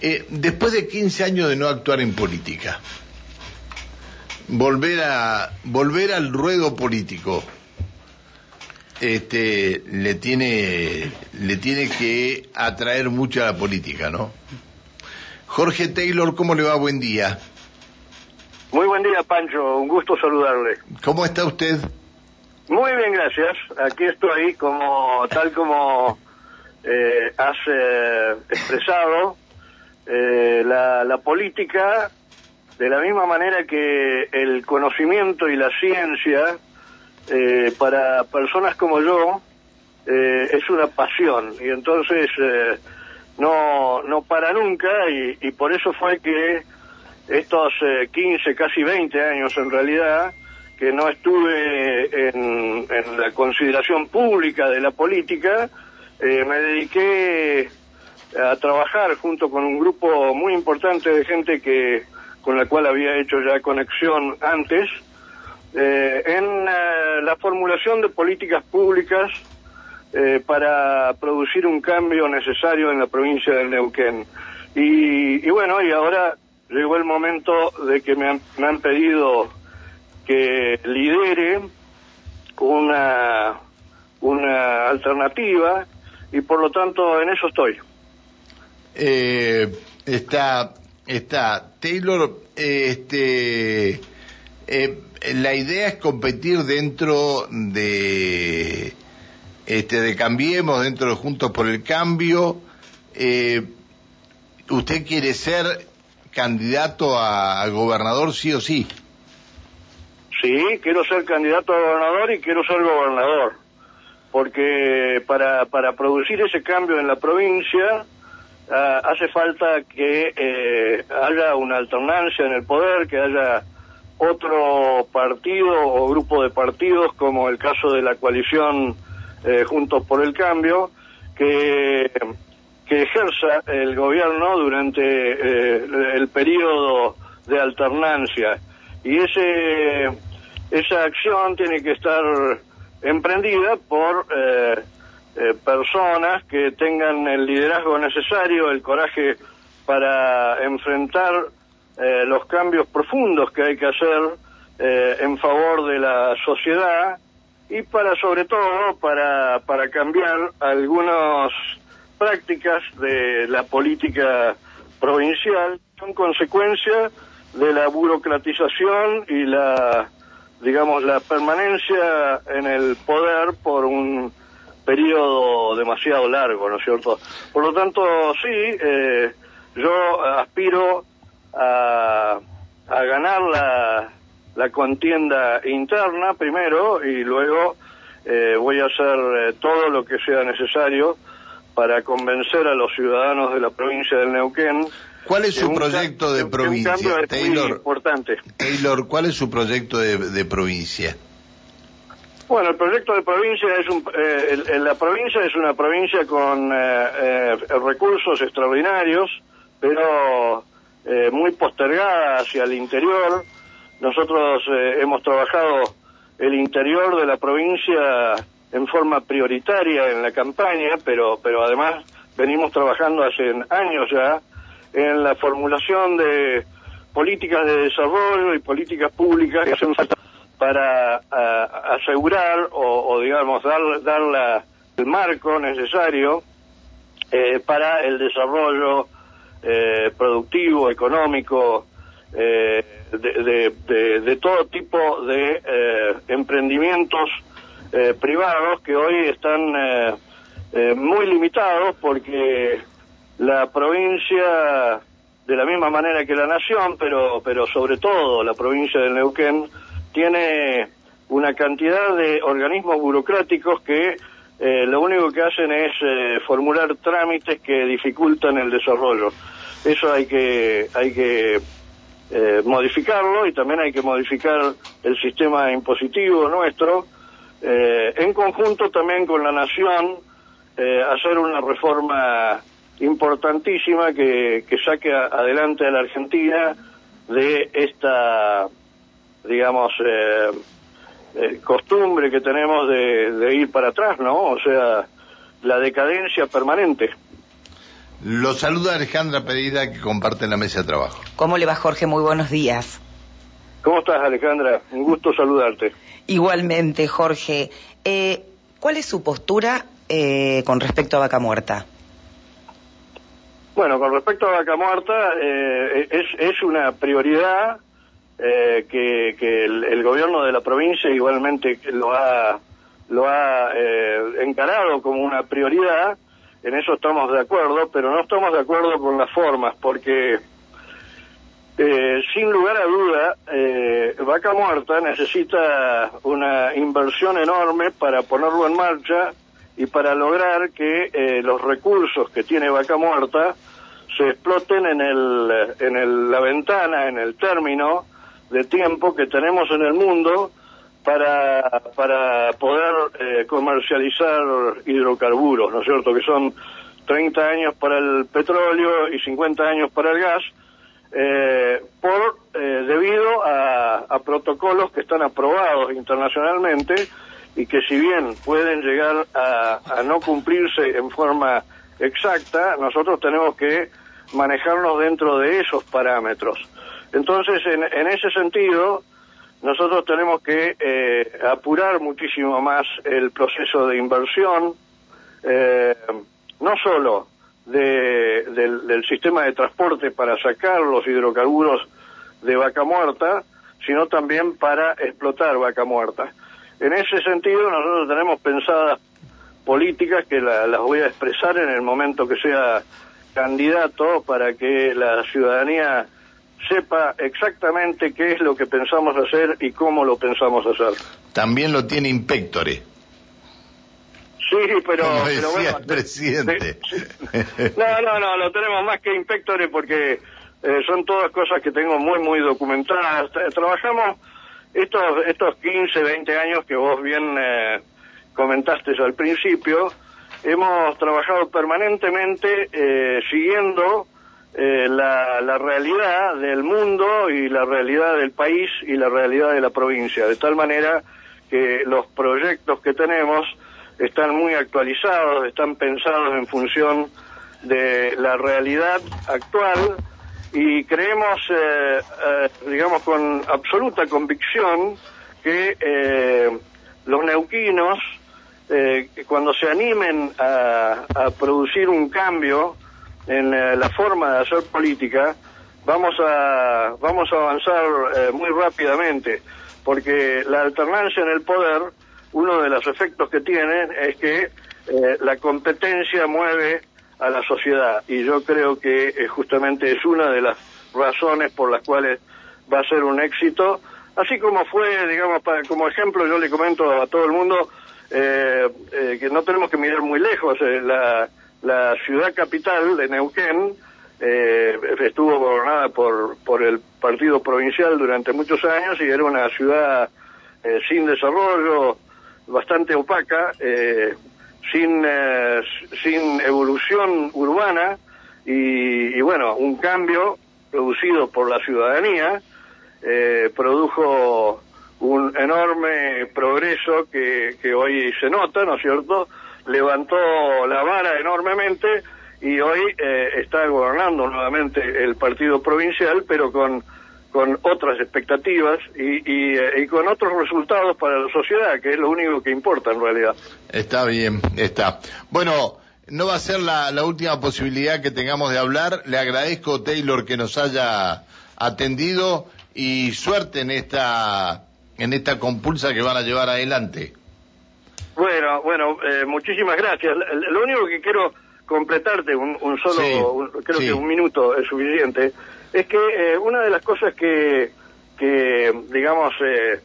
Eh, después de 15 años de no actuar en política, volver a volver al ruedo político, este, le tiene le tiene que atraer mucho a la política, ¿no? Jorge Taylor, ¿cómo le va? Buen día. Muy buen día, Pancho. Un gusto saludarle. ¿Cómo está usted? Muy bien, gracias. Aquí estoy, como tal como eh, has eh, expresado, eh, la, la política, de la misma manera que el conocimiento y la ciencia, eh, para personas como yo, eh, es una pasión. Y entonces eh, no, no para nunca, y, y por eso fue que estos eh, 15, casi 20 años en realidad, que no estuve en, en la consideración pública de la política, eh, me dediqué a trabajar junto con un grupo muy importante de gente que con la cual había hecho ya conexión antes, eh, en eh, la formulación de políticas públicas eh, para producir un cambio necesario en la provincia del Neuquén. Y, y bueno, y ahora llegó el momento de que me han, me han pedido que lidere una, una alternativa y por lo tanto en eso estoy. Eh, está, está Taylor, este, eh, la idea es competir dentro de, este, de Cambiemos, dentro de Juntos por el Cambio. Eh, ¿Usted quiere ser candidato a, a gobernador sí o sí? Sí, quiero ser candidato a gobernador y quiero ser gobernador, porque para, para producir ese cambio en la provincia ah, hace falta que eh, haya una alternancia en el poder, que haya otro partido o grupo de partidos, como el caso de la coalición eh, Juntos por el Cambio, que, que ejerza el gobierno durante eh, el periodo de alternancia. Y ese esa acción tiene que estar emprendida por eh, personas que tengan el liderazgo necesario, el coraje para enfrentar eh, los cambios profundos que hay que hacer eh, en favor de la sociedad y para sobre todo para para cambiar algunas prácticas de la política provincial son consecuencia de la burocratización y la digamos, la permanencia en el poder por un periodo demasiado largo, ¿no es cierto? Por lo tanto, sí, eh, yo aspiro a, a ganar la, la contienda interna primero y luego eh, voy a hacer eh, todo lo que sea necesario para convencer a los ciudadanos de la provincia del Neuquén ¿Cuál es su proyecto de provincia, Taylor? importante. Taylor, ¿cuál es su proyecto de, de provincia? Bueno, el proyecto de provincia es un, eh, el- la provincia es una provincia con eh, eh, recursos extraordinarios, pero eh, muy postergada hacia el interior. Nosotros eh, hemos trabajado el interior de la provincia en forma prioritaria en la campaña, pero, pero además venimos trabajando hace años ya en la formulación de políticas de desarrollo y políticas públicas que hacen falta para asegurar o, digamos dar, dar la- el marco necesario eh, para el desarrollo eh, productivo, económico, eh, de, de- todo tipo de eh, emprendimientos privados que hoy están muy limitados porque la provincia, de la misma manera que la nación, pero, pero sobre todo la provincia del Neuquén, tiene una cantidad de organismos burocráticos que eh, lo único que hacen es eh, formular trámites que dificultan el desarrollo. Eso hay que, hay que eh, modificarlo y también hay que modificar el sistema impositivo nuestro, eh, en conjunto también con la nación, eh, hacer una reforma importantísima que, que saque adelante a la Argentina de esta, digamos, eh, eh, costumbre que tenemos de, de ir para atrás, ¿no? O sea, la decadencia permanente. Lo saluda Alejandra Pereira que comparte la mesa de trabajo. ¿Cómo le va Jorge? Muy buenos días. ¿Cómo estás Alejandra? Un gusto saludarte. Igualmente Jorge. Eh, ¿Cuál es su postura eh, con respecto a Vaca Muerta? Bueno, con respecto a Vaca Muerta, eh, es, es, una prioridad que, que el, el, gobierno de la provincia igualmente lo ha, lo ha eh, encarado como una prioridad. En eso estamos de acuerdo, pero no estamos de acuerdo con las formas, porque eh, sin lugar a duda, eh, Vaca Muerta necesita una inversión enorme para ponerlo en marcha y para lograr que eh, los recursos que tiene Vaca Muerta se exploten en, el, en el, la ventana, en el término de tiempo que tenemos en el mundo para, para poder eh, comercializar hidrocarburos, ¿no es cierto? Que son 30 años para el petróleo y 50 años para el gas, eh, por eh, debido a, a protocolos que están aprobados internacionalmente y que si bien pueden llegar a, a, no cumplirse en forma exacta, nosotros tenemos que manejarnos dentro de esos parámetros. Entonces, en, en ese sentido, nosotros tenemos que eh, apurar muchísimo más el proceso de inversión, eh, no solo de, del, sistema de transporte para sacar los hidrocarburos de vaca muerta, sino también para explotar vaca muerta. En ese sentido, nosotros tenemos pensadas políticas que la, las voy a expresar en el momento que sea candidato para que la ciudadanía sepa exactamente qué es lo que pensamos hacer y cómo lo pensamos hacer. También lo tiene Inspectore. Sí, pero, Como decía pero bueno, el presidente. de- de- no, no, no, lo tenemos más que Inspectore porque eh, son todas cosas que tengo muy, muy documentadas. Tra- Trabajamos estos, estos 15, 20 años que vos bien eh, comentaste al principio, hemos trabajado permanentemente eh, siguiendo eh, la, la realidad del mundo y la realidad del país y la realidad de la provincia, de tal manera que los proyectos que tenemos están muy actualizados, están pensados en función de la realidad actual y creemos, eh, eh, digamos, con absoluta convicción que eh, los neuquinos, eh, cuando se animen a, a producir un cambio en eh, la forma de hacer política, vamos a, vamos a avanzar eh, muy rápidamente, porque la alternancia en el poder, uno de los efectos que tiene es que eh, la competencia mueve a la sociedad y yo creo que eh, justamente es una de las razones por las cuales va a ser un éxito, así como fue, digamos, para, como ejemplo yo le comento a todo el mundo eh, que no tenemos que mirar muy lejos, la, la ciudad capital de Neuquén eh, estuvo gobernada por, por el partido provincial durante muchos años y era una ciudad eh, sin desarrollo, bastante opaca, eh, sin, eh, sin evolución urbana y, y, bueno, un cambio producido por la ciudadanía eh, produjo un enorme progreso que, que hoy se nota, ¿no es cierto? Levantó la vara enormemente y hoy eh, está gobernando nuevamente el partido provincial, pero con, con otras expectativas y, y, eh, y, con otros resultados para la sociedad, que es lo único que importa en realidad. Está bien, está. Bueno, no va a ser la, la última posibilidad que tengamos de hablar. Le agradezco, Taylor, que nos haya atendido y suerte en esta, en esta compulsa que van a llevar adelante. Bueno, bueno, eh, muchísimas gracias. Lo único que quiero completarte un, un solo, Sí, un- creo sí. que un minuto es suficiente, es que eh, una de las cosas que, que digamos, eh,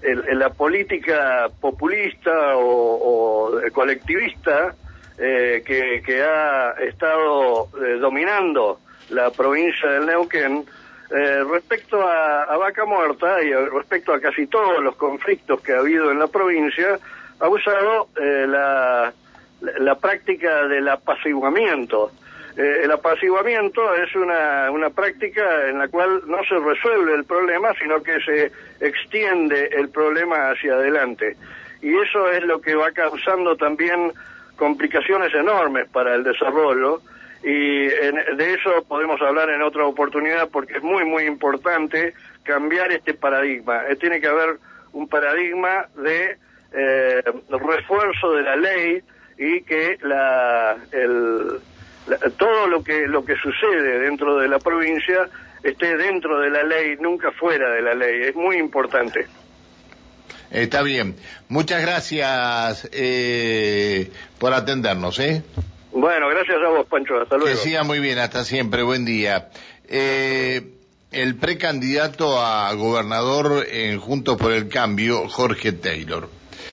el- en la política populista o, o colectivista eh, que, que ha estado eh, dominando la provincia del Neuquén, eh, respecto a, a Vaca Muerta y a- respecto a casi todos los conflictos que ha habido en la provincia, ha usado eh, la, la, práctica del apaciguamiento. Eh, el apaciguamiento es una, una práctica en la cual no se resuelve el problema, sino que se extiende el problema hacia adelante. Y eso es lo que va causando también complicaciones enormes para el desarrollo y de eso podemos hablar en otra oportunidad porque es muy, muy importante cambiar este paradigma. Eh, tiene que haber un paradigma de eh, refuerzo de la ley y que la, el, todo lo que, lo que sucede dentro de la provincia esté dentro de la ley, nunca fuera de la ley. Es muy importante. Está bien. Muchas gracias eh, por atendernos, ¿eh? Bueno, gracias a vos, Pancho. Hasta luego. Que siga muy bien, hasta siempre. Buen día. Eh, el precandidato a gobernador en Juntos por el Cambio, Jorge Taylor.